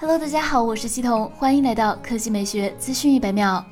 Hello，大家好，我是西彤，欢迎来到科技美学资讯一百秒。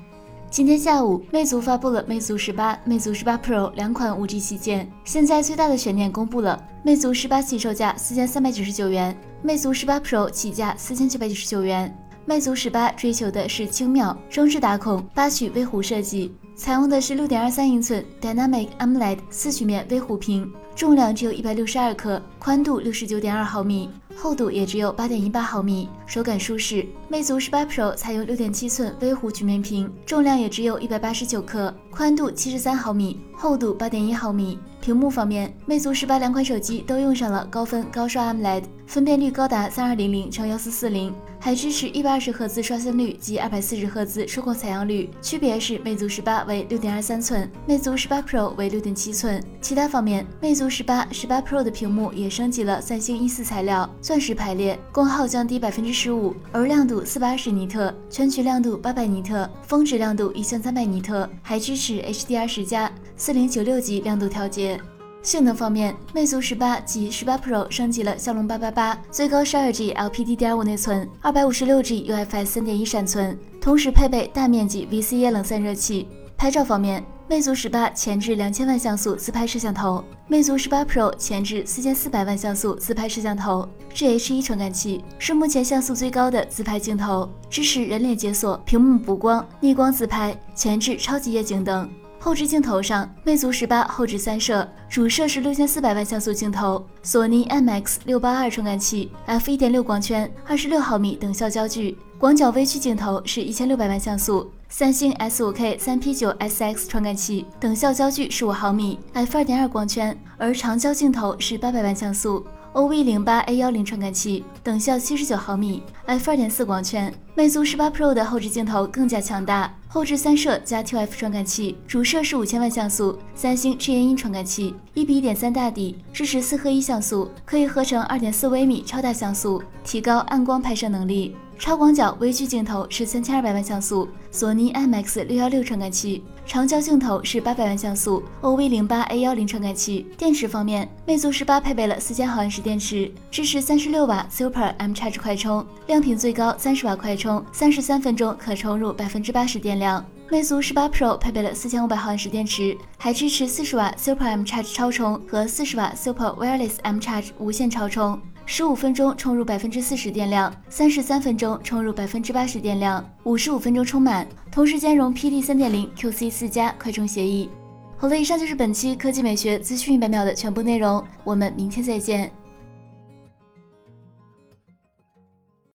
今天下午，魅族发布了魅族十八、魅族十八 Pro 两款 5G 旗舰。现在最大的悬念公布了，魅族十八起售价四千三百九十九元，魅族十八 Pro 起价四千九百九十九元。魅族十八追求的是轻妙、中置打孔、八曲微弧设计，采用的是六点二三英寸 Dynamic AMOLED 四曲面微弧屏，重量只有一百六十二克，宽度六十九点二毫米，厚度也只有八点一八毫米，手感舒适。魅族十八 Pro 采用六点七寸微弧曲面屏，重量也只有一百八十九克，宽度七十三毫米，厚度八点一毫米。屏幕方面，魅族十八两款手机都用上了高分高刷 AMOLED，分辨率高达三二零零乘幺四四零。还支持一百二十赫兹刷新率及二百四十赫兹触控采样率，区别是魅族十八为六点二三寸，魅族十八 Pro 为六点七寸。其他方面，魅族十八、十八 Pro 的屏幕也升级了三星 E 四材料，石排列，功耗降低百分之十五，而亮度四百二十尼特，全局亮度八百尼特，峰值亮度一千三百尼特，还支持 HDR 十加、四零九六级亮度调节。性能方面，魅族十八及十八 Pro 升级了骁龙八八八，最高十二 G LPDDR5 内存，二百五十六 G UFS 三点一闪存，同时配备大面积 VCA 冷散热器。拍照方面，魅族十八前置两千万像素自拍摄像头，魅族十八 Pro 前置四千四百万像素自拍摄像头，GH1 传感器，是目前像素最高的自拍镜头，支持人脸解锁、屏幕补光、逆光自拍、前置超级夜景等。后置镜头上，魅族十八后置三摄，主摄是六千四百万像素镜头，索尼 IMX 六八二传感器，f 一点六光圈，二十六毫米等效焦距，广角微距镜头是一千六百万像素，三星 S 五 K 三 P 九 SX 传感器，等效焦距十五毫米，f 二点二光圈，而长焦镜头是八百万像素。OV 零八 A 幺零传感器，等效七十九毫米，f 二点四光圈。魅族十八 Pro 的后置镜头更加强大，后置三摄加 T F 传感器，主摄是五千万像素，三星 G N 传感器，一比一点三大底，支持四合一像素，可以合成二点四微米超大像素，提高暗光拍摄能力。超广角微距镜头是三千二百万像素，索尼 IMX 六幺六传感器。长焦镜头是八百万像素，OV 零八 A 幺零传感器。电池方面，魅族十八配备了四千毫安时电池，支持三十六瓦 Super M Charge 快充，亮屏最高三十瓦快充，三十三分钟可充入百分之八十电量。魅族十八 Pro 配备了四千五百毫安时电池，还支持四十瓦 Super M Charge 超充和四十瓦 Super Wireless M Charge 无线超充。十五分钟充入百分之四十电量，三十三分钟充入百分之八十电量，五十五分钟充满，同时兼容 PD 三点零 QC 四加快充协议。好了，以上就是本期科技美学资讯一百秒的全部内容，我们明天再见。